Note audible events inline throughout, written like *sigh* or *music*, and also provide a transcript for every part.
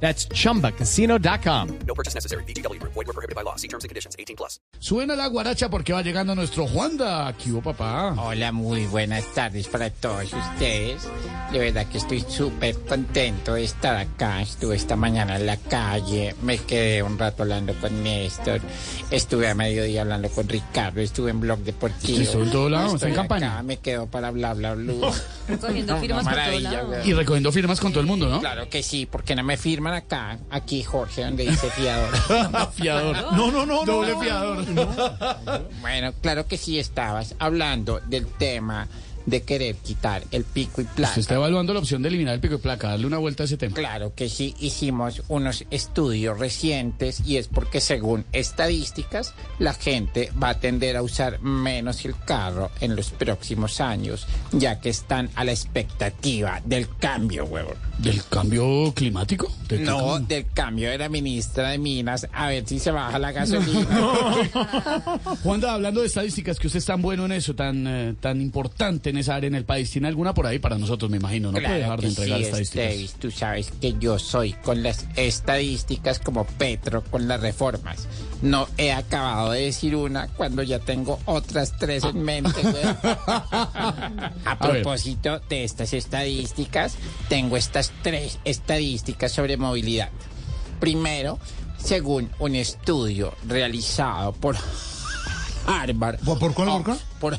That's chumbacasino.com. No purchase necessary. BGW. Void were prohibited by law. See terms and conditions. 18 plus. Suena la guaracha porque va llegando nuestro Juanda. Aquí hubo papá. Hola, muy buenas tardes para todos ustedes. De verdad que estoy súper contento de estar acá. Estuve esta mañana en la calle, me quedé un rato hablando con Néstor, estuve a mediodía hablando con Ricardo, estuve en Blog Deportivo. Estuvo en todo lado, está en campaña. acá, me quedo para bla bla bla. Recogiendo No, firmas por todo lado. Y recogiendo firmas con todo el mundo, ¿no? Claro que sí, porque no me acá, aquí Jorge, donde dice fiador. *laughs* fiador. No, no, no. Doble fiador. Bueno, claro que sí estabas hablando del tema de querer quitar el pico y placa. Se está evaluando la opción de eliminar el pico de placa. Darle una vuelta a ese tema. Claro que sí, hicimos unos estudios recientes y es porque según estadísticas la gente va a tender a usar menos el carro en los próximos años, ya que están a la expectativa del cambio, huevón. ¿Del cambio climático? ¿De qué No, cambio? del cambio de la ministra de Minas, a ver si se baja la gasolina. *laughs* *laughs* Juanda, hablando de estadísticas, que usted es tan bueno en eso, tan, eh, tan importante en esa área en el país, ¿tiene alguna por ahí para nosotros, me imagino? No puede dejar de entregar sí, estadísticas. Estevis, tú sabes que yo soy con las estadísticas como Petro con las reformas. No he acabado de decir una cuando ya tengo otras tres en mente. *laughs* A propósito de estas estadísticas, tengo estas tres estadísticas sobre movilidad. Primero, según un estudio realizado por *laughs* Harvard. ¿Por- por cuál, por Por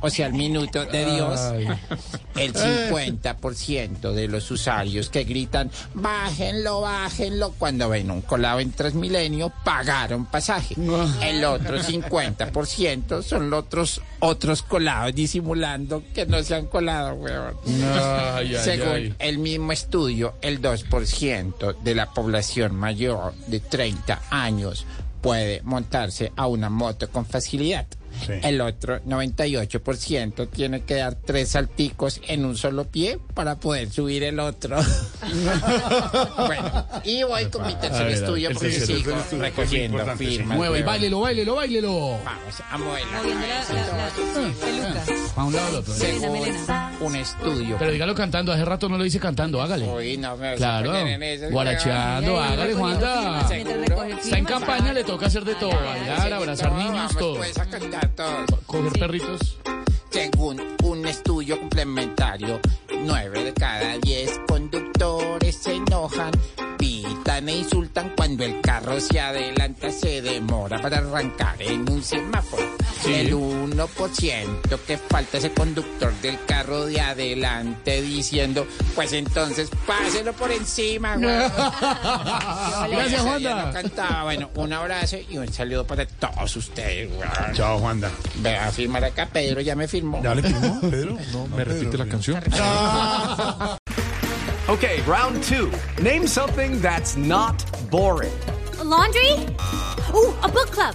O sea, el minuto de Dios. El 50% de los usuarios que gritan, bájenlo, bájenlo, cuando ven un colado en Transmilenio, pagaron pasaje. El otro 50% son los otros, otros colados disimulando que no se han colado, weón. Ay, ay, Según ay. el mismo estudio, el 2% de la población mayor de 30 años puede montarse a una moto con facilidad. El otro 98% tiene que dar tres salticos en un solo pie para poder subir el otro. *laughs* bueno, y voy con mi tercer ver, estudio porque tercero. sigo recogiendo firmas. Weón. bailelo, bailelo, bailelo. Vamos a mover la Moviendo la, la, la peluca. A un lado al otro. Melena. un estudio. Pero dígalo cantando, hace rato no lo dice cantando, hágale. Uy, no me Claro, guaracheando, hágale, Juanda. Está en campaña, le toca hacer de todo, bailar, abrazar niños, vamos, todo. Pues. Coger perritos. Según un estudio complementario, nueve de cada diez conductores se enojan, pitan e insultan cuando el carro se adelanta, se demora para arrancar en un semáforo. El 1% que falta ese conductor del carro de adelante diciendo, pues entonces páselo por encima, güey. *laughs* Gracias, Juanda. no cantaba. Bueno, un abrazo y un saludo para todos ustedes, güey. Chao, Juanda. Ve a firmar acá, Pedro ya me firmó. ¿Ya le firmó, *laughs* Pedro? No, me repite la canción. *laughs* Okay, round two. Name something that's not boring. A laundry? Ooh, a book club.